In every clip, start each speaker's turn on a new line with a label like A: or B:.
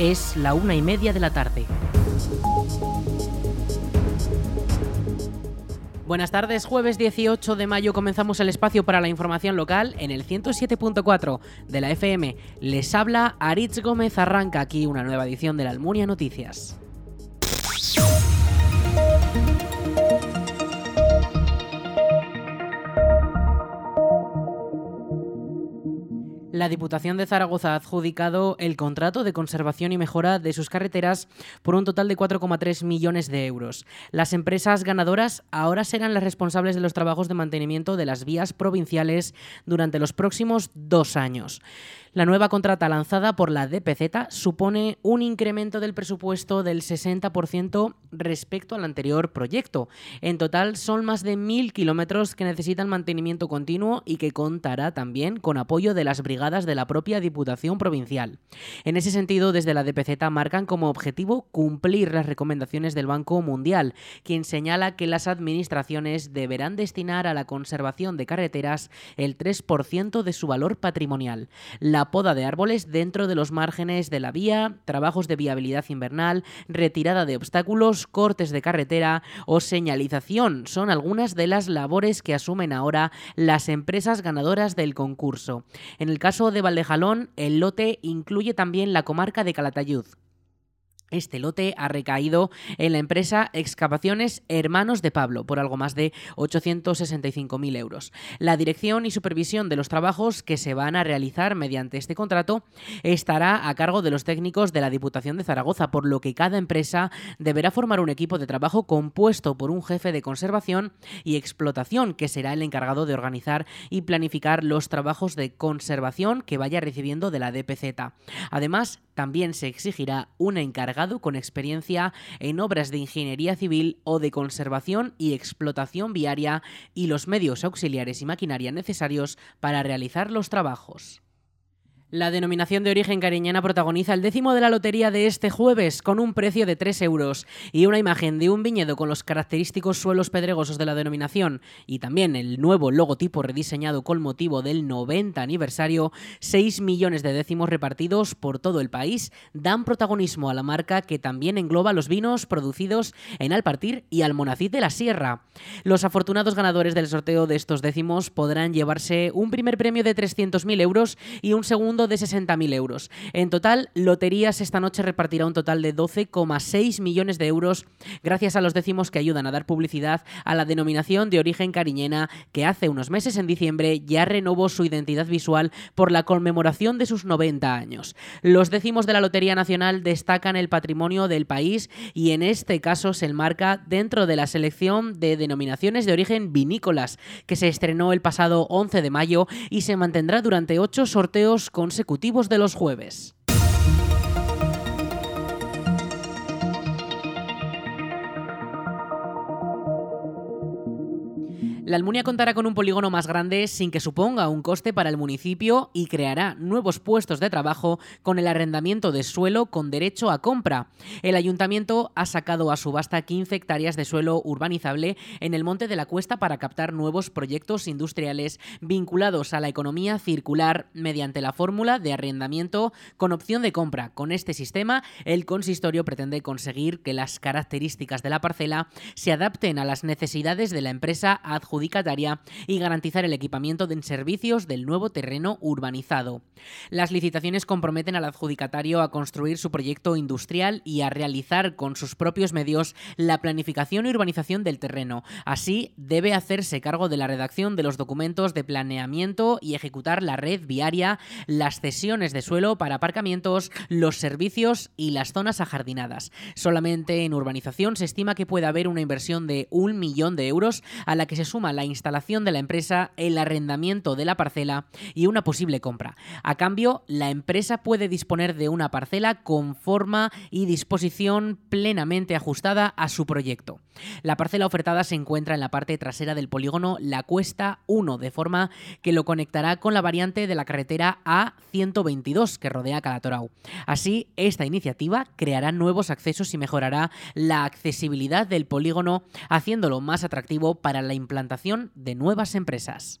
A: Es la una y media de la tarde. Buenas tardes, jueves 18 de mayo comenzamos el espacio para la información local en el 107.4 de la FM. Les habla Aritz Gómez, arranca aquí una nueva edición de la Almunia Noticias. La Diputación de Zaragoza ha adjudicado el contrato de conservación y mejora de sus carreteras por un total de 4,3 millones de euros. Las empresas ganadoras ahora serán las responsables de los trabajos de mantenimiento de las vías provinciales durante los próximos dos años. La nueva contrata lanzada por la DPZ supone un incremento del presupuesto del 60% respecto al anterior proyecto. En total son más de mil kilómetros que necesitan mantenimiento continuo y que contará también con apoyo de las brigadas de la propia Diputación Provincial. En ese sentido, desde la DPZ marcan como objetivo cumplir las recomendaciones del Banco Mundial, quien señala que las administraciones deberán destinar a la conservación de carreteras el 3% de su valor patrimonial. La poda de árboles dentro de los márgenes de la vía, trabajos de viabilidad invernal, retirada de obstáculos, cortes de carretera o señalización son algunas de las labores que asumen ahora las empresas ganadoras del concurso. En el caso de Valdejalón, el lote incluye también la comarca de Calatayud. Este lote ha recaído en la empresa Excavaciones Hermanos de Pablo por algo más de 865.000 euros. La dirección y supervisión de los trabajos que se van a realizar mediante este contrato estará a cargo de los técnicos de la Diputación de Zaragoza, por lo que cada empresa deberá formar un equipo de trabajo compuesto por un jefe de conservación y explotación que será el encargado de organizar y planificar los trabajos de conservación que vaya recibiendo de la DPZ. Además, también se exigirá un encargado con experiencia en obras de ingeniería civil o de conservación y explotación viaria y los medios auxiliares y maquinaria necesarios para realizar los trabajos. La denominación de origen cariñana protagoniza el décimo de la lotería de este jueves con un precio de 3 euros y una imagen de un viñedo con los característicos suelos pedregosos de la denominación y también el nuevo logotipo rediseñado con motivo del 90 aniversario, 6 millones de décimos repartidos por todo el país dan protagonismo a la marca que también engloba los vinos producidos en Alpartir y Almonacid de la Sierra. Los afortunados ganadores del sorteo de estos décimos podrán llevarse un primer premio de 300.000 euros y un segundo de 60.000 euros. En total, Loterías esta noche repartirá un total de 12,6 millones de euros gracias a los décimos que ayudan a dar publicidad a la denominación de origen cariñena que hace unos meses en diciembre ya renovó su identidad visual por la conmemoración de sus 90 años. Los décimos de la Lotería Nacional destacan el patrimonio del país y en este caso se enmarca dentro de la selección de denominaciones de origen vinícolas que se estrenó el pasado 11 de mayo y se mantendrá durante ocho sorteos con consecutivos de los jueves. La Almunia contará con un polígono más grande sin que suponga un coste para el municipio y creará nuevos puestos de trabajo con el arrendamiento de suelo con derecho a compra. El ayuntamiento ha sacado a subasta 15 hectáreas de suelo urbanizable en el Monte de la Cuesta para captar nuevos proyectos industriales vinculados a la economía circular mediante la fórmula de arrendamiento con opción de compra. Con este sistema, el consistorio pretende conseguir que las características de la parcela se adapten a las necesidades de la empresa adjudicada y garantizar el equipamiento de servicios del nuevo terreno urbanizado. Las licitaciones comprometen al adjudicatario a construir su proyecto industrial y a realizar con sus propios medios la planificación y urbanización del terreno. Así, debe hacerse cargo de la redacción de los documentos de planeamiento y ejecutar la red viaria, las cesiones de suelo para aparcamientos, los servicios y las zonas ajardinadas. Solamente en urbanización se estima que puede haber una inversión de un millón de euros a la que se suma la instalación de la empresa, el arrendamiento de la parcela y una posible compra. A cambio, la empresa puede disponer de una parcela con forma y disposición plenamente ajustada a su proyecto. La parcela ofertada se encuentra en la parte trasera del polígono La Cuesta 1, de forma que lo conectará con la variante de la carretera A122 que rodea Calatorau. Así, esta iniciativa creará nuevos accesos y mejorará la accesibilidad del polígono, haciéndolo más atractivo para la implantación de nuevas empresas.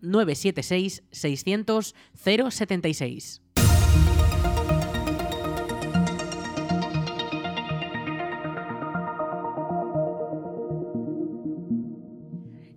A: 976 600 076.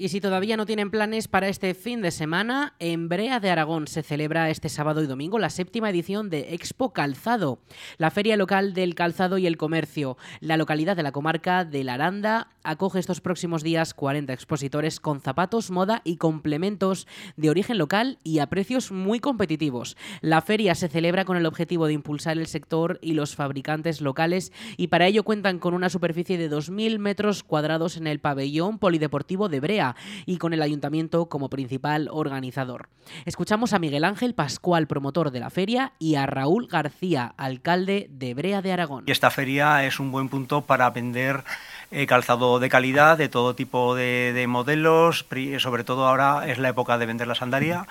A: Y si todavía no tienen planes para este fin de semana, en Brea de Aragón se celebra este sábado y domingo la séptima edición de Expo Calzado, la feria local del calzado y el comercio. La localidad de la comarca de La Aranda acoge estos próximos días 40 expositores con zapatos, moda y complementos de origen local y a precios muy competitivos. La feria se celebra con el objetivo de impulsar el sector y los fabricantes locales y para ello cuentan con una superficie de 2.000 metros cuadrados en el pabellón polideportivo de Brea y con el ayuntamiento como principal organizador. Escuchamos a Miguel Ángel Pascual, promotor de la feria, y a Raúl García, alcalde de Brea de Aragón.
B: Y esta feria es un buen punto para vender eh, calzado de calidad, de todo tipo de, modelos, sobre todo ahora es la época de vender la sandaria,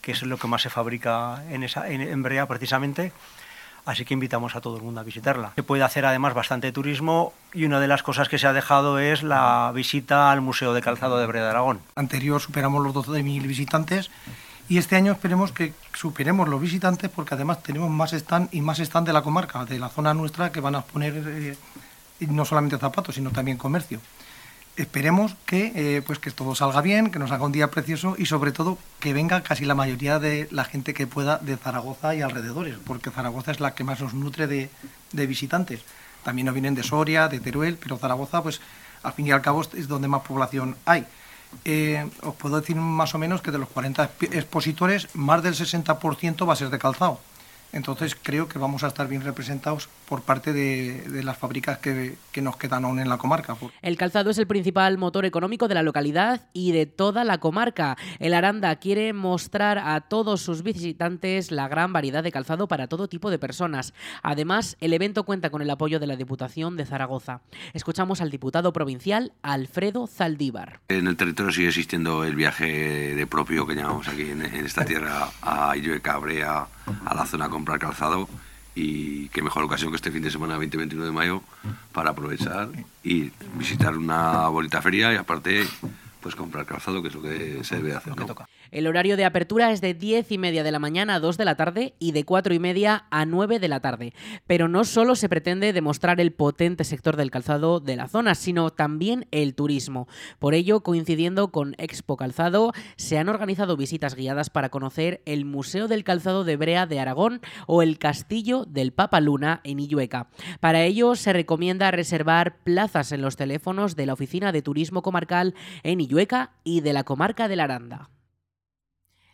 B: que es lo que más se fabrica en, esa, Brea precisamente así que invitamos a todo el mundo a visitarla. Se puede hacer además bastante turismo y una de las cosas que se ha dejado es la visita al Museo de Calzado de Breda Aragón.
C: Anterior superamos los 12.000 visitantes y este año esperemos que superemos los visitantes porque además tenemos más stand y más stand de la comarca, de la zona nuestra que van a poner eh, no solamente zapatos sino también comercio esperemos que, eh, pues que todo salga bien, que nos haga un día precioso y sobre todo que venga casi la mayoría de la gente que pueda de Zaragoza y alrededores, porque Zaragoza es la que más nos nutre de, visitantes. También nos vienen de Soria, de Teruel, pero Zaragoza, pues al fin y al cabo es donde más población hay. Eh, os puedo decir más o menos que de los 40 expositores, más del 60% va a ser de calzado. Entonces creo que vamos a estar bien representados por parte de, las fábricas que, nos quedan aún en la comarca.
A: El calzado es el principal motor económico de la localidad y de toda la comarca. El Aranda quiere mostrar a todos sus visitantes la gran variedad de calzado para todo tipo de personas. Además, el evento cuenta con el apoyo de la Diputación de Zaragoza. Escuchamos al diputado provincial Alfredo Zaldívar.
D: En el territorio sigue existiendo el viaje de propio que llamamos aquí en, esta tierra a Illoe Cabrea a la zona a comprar calzado y qué mejor ocasión que este fin de semana 20-21 de mayo para aprovechar y visitar una bonita feria y aparte pues comprar calzado, que es lo que se debe hacer.
A: El horario de apertura es de 10 y media de la mañana a 2 de la tarde y de 4 y media a 9 de la tarde. Pero no solo se pretende demostrar el potente sector del calzado de la zona, sino también el turismo. Por ello, coincidiendo con Expo Calzado, se han organizado visitas guiadas para conocer el Museo del Calzado de Brea de Aragón o el Castillo del Papa Luna en Illueca. Para ello, se recomienda reservar plazas en los teléfonos de la Oficina de Turismo Comarcal en Illueca y de la Comarca de la Aranda.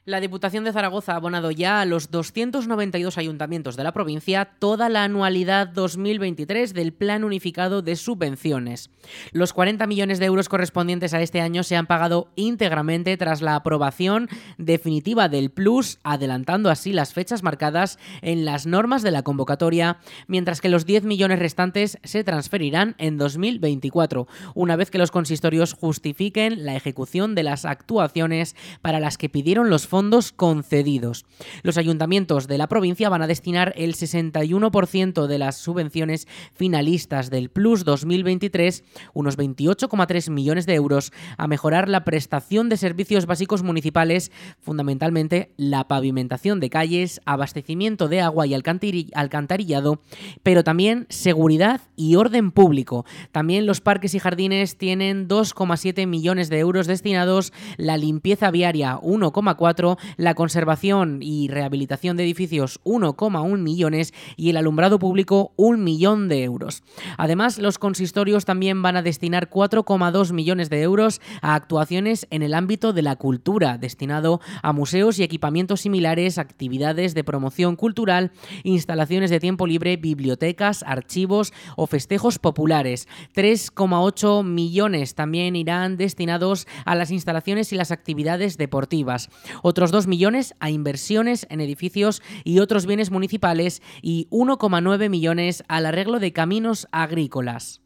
A: La Diputación de Zaragoza ha abonado ya a los 292 ayuntamientos de la provincia toda la anualidad 2023 del Plan Unificado de Subvenciones. Los 40 millones de euros correspondientes a este año se han pagado íntegramente tras la aprobación definitiva del Plus, adelantando así las fechas marcadas en las normas de la convocatoria, mientras que los 10 millones restantes se transferirán en 2024, una vez que los consistorios justifiquen la ejecución de las actuaciones para las que pidieron los fondos fondos concedidos. Los ayuntamientos de la provincia van a destinar el 61% de las subvenciones finalistas del Plus 2023, unos 28,3 millones de euros, a mejorar la prestación de servicios básicos municipales, fundamentalmente la pavimentación de calles, abastecimiento de agua y alcantarillado, pero también seguridad y orden público. También los parques y jardines tienen 2,7 millones de euros destinados, la limpieza viaria 1,4 4, la conservación y rehabilitación de edificios 1,1 millones y el alumbrado público un millón de euros. Además, los consistorios también van a destinar 4,2 millones de euros a actuaciones en el ámbito de la cultura, destinado a museos y equipamientos similares, actividades de promoción cultural, instalaciones de tiempo libre, bibliotecas, archivos o festejos populares. 3,8 millones también irán destinados a las instalaciones y las actividades deportivas. Otros 2 millones a inversiones en edificios y otros bienes municipales y 1,9 millones al arreglo de caminos agrícolas.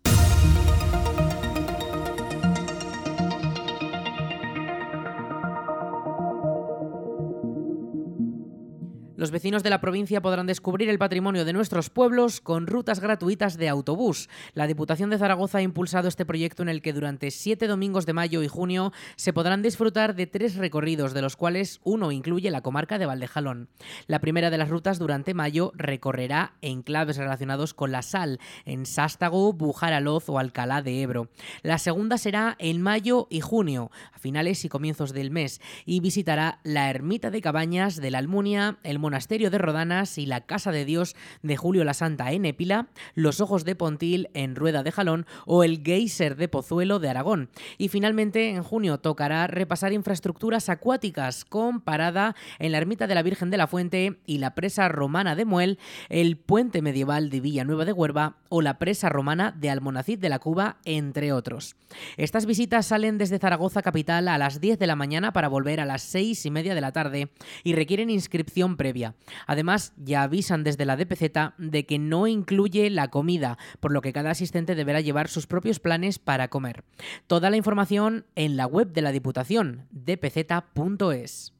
A: Los vecinos de la provincia podrán descubrir el patrimonio de nuestros pueblos con rutas gratuitas de autobús. La Diputación de Zaragoza ha impulsado este proyecto en el que durante siete domingos de mayo y junio se podrán disfrutar de tres recorridos, de los cuales uno incluye la comarca de Valdejalón. La primera de las rutas durante mayo recorrerá enclaves relacionados con la sal, en Sástago, Bujaraloz o Alcalá de Ebro. La segunda será en mayo y junio, a finales y comienzos del mes, y visitará la ermita de Cabañas de la Almunia, el Monasterio de Rodanas y la Casa de Dios de Julio la Santa en Épila, los Ojos de Pontil en Rueda de Jalón o el Geyser de Pozuelo de Aragón. Y finalmente, en junio tocará repasar infraestructuras acuáticas con parada en la Ermita de la Virgen de la Fuente y la presa romana de Muel, el puente medieval de Villanueva de Huerva o la presa romana de Almonacid de la Cuba, entre otros. Estas visitas salen desde Zaragoza capital a las 10 de la mañana para volver a las 6 y media de la tarde y requieren inscripción previa. Además, ya avisan desde la DPZ de que no incluye la comida, por lo que cada asistente deberá llevar sus propios planes para comer. Toda la información en la web de la Diputación, dpz.es.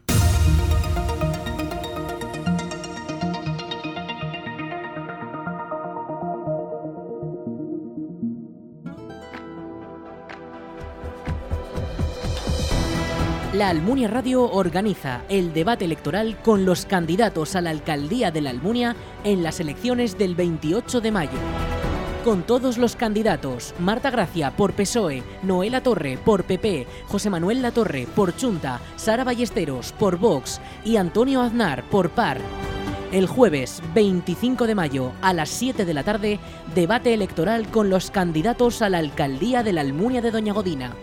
A: La Almunia Radio organiza el debate electoral con los candidatos a la alcaldía de la Almunia en las elecciones del 28 de mayo. Con todos los candidatos, Marta Gracia por PSOE, Noela Torre por PP, José Manuel Latorre por Chunta, Sara Ballesteros por Vox y Antonio Aznar por PAR. El jueves 25 de mayo a las 7 de la tarde, debate electoral con los candidatos a la alcaldía de la Almunia de Doña Godina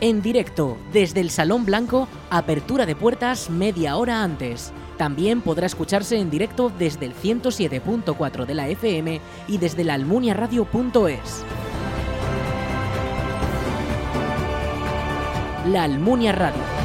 A: en directo desde el Salón Blanco, apertura de puertas media hora antes. También podrá escucharse en directo desde el 107.4 de la FM y desde la almuniaradio.es. La Almunia Radio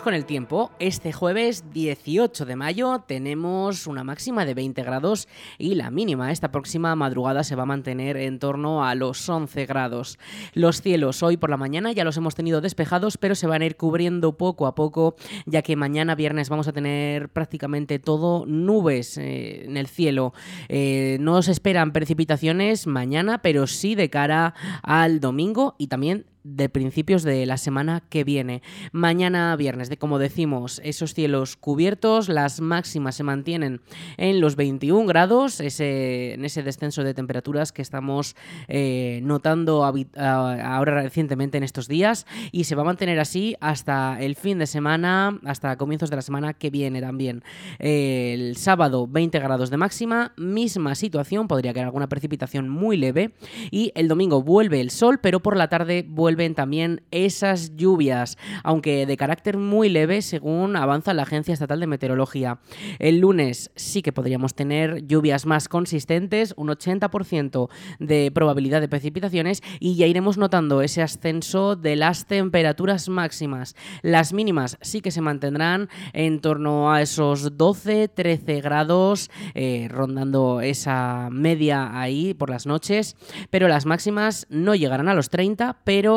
A: Con el tiempo. Este jueves 18 de mayo tenemos una máxima de 20 grados y la mínima esta próxima madrugada se va a mantener en torno a los 11 grados. Los cielos hoy por la mañana ya los hemos tenido despejados, pero se van a ir cubriendo poco a poco, ya que mañana viernes vamos a tener prácticamente todo nubes eh, en el cielo. Eh, no se esperan precipitaciones mañana, pero sí de cara al domingo y también de principios de la semana que viene. Mañana viernes, de como decimos, esos cielos cubiertos, las máximas se mantienen en los 21 grados, ese, en ese descenso de temperaturas que estamos eh, notando ahora recientemente en estos días y se va a mantener así hasta el fin de semana, hasta comienzos de la semana que viene también. el sábado 20 grados de máxima, misma situación, podría caer alguna precipitación muy leve y el domingo vuelve el sol, pero por la tarde vuelve también esas lluvias, aunque de carácter muy leve según avanza la Agencia Estatal de Meteorología. El lunes sí que podríamos tener lluvias más consistentes, un 80% de probabilidad de precipitaciones y ya iremos notando ese ascenso de las temperaturas máximas. Las mínimas sí que se mantendrán en torno a esos 12-13 grados, eh, rondando esa media ahí por las noches, pero las máximas no llegarán a los 30,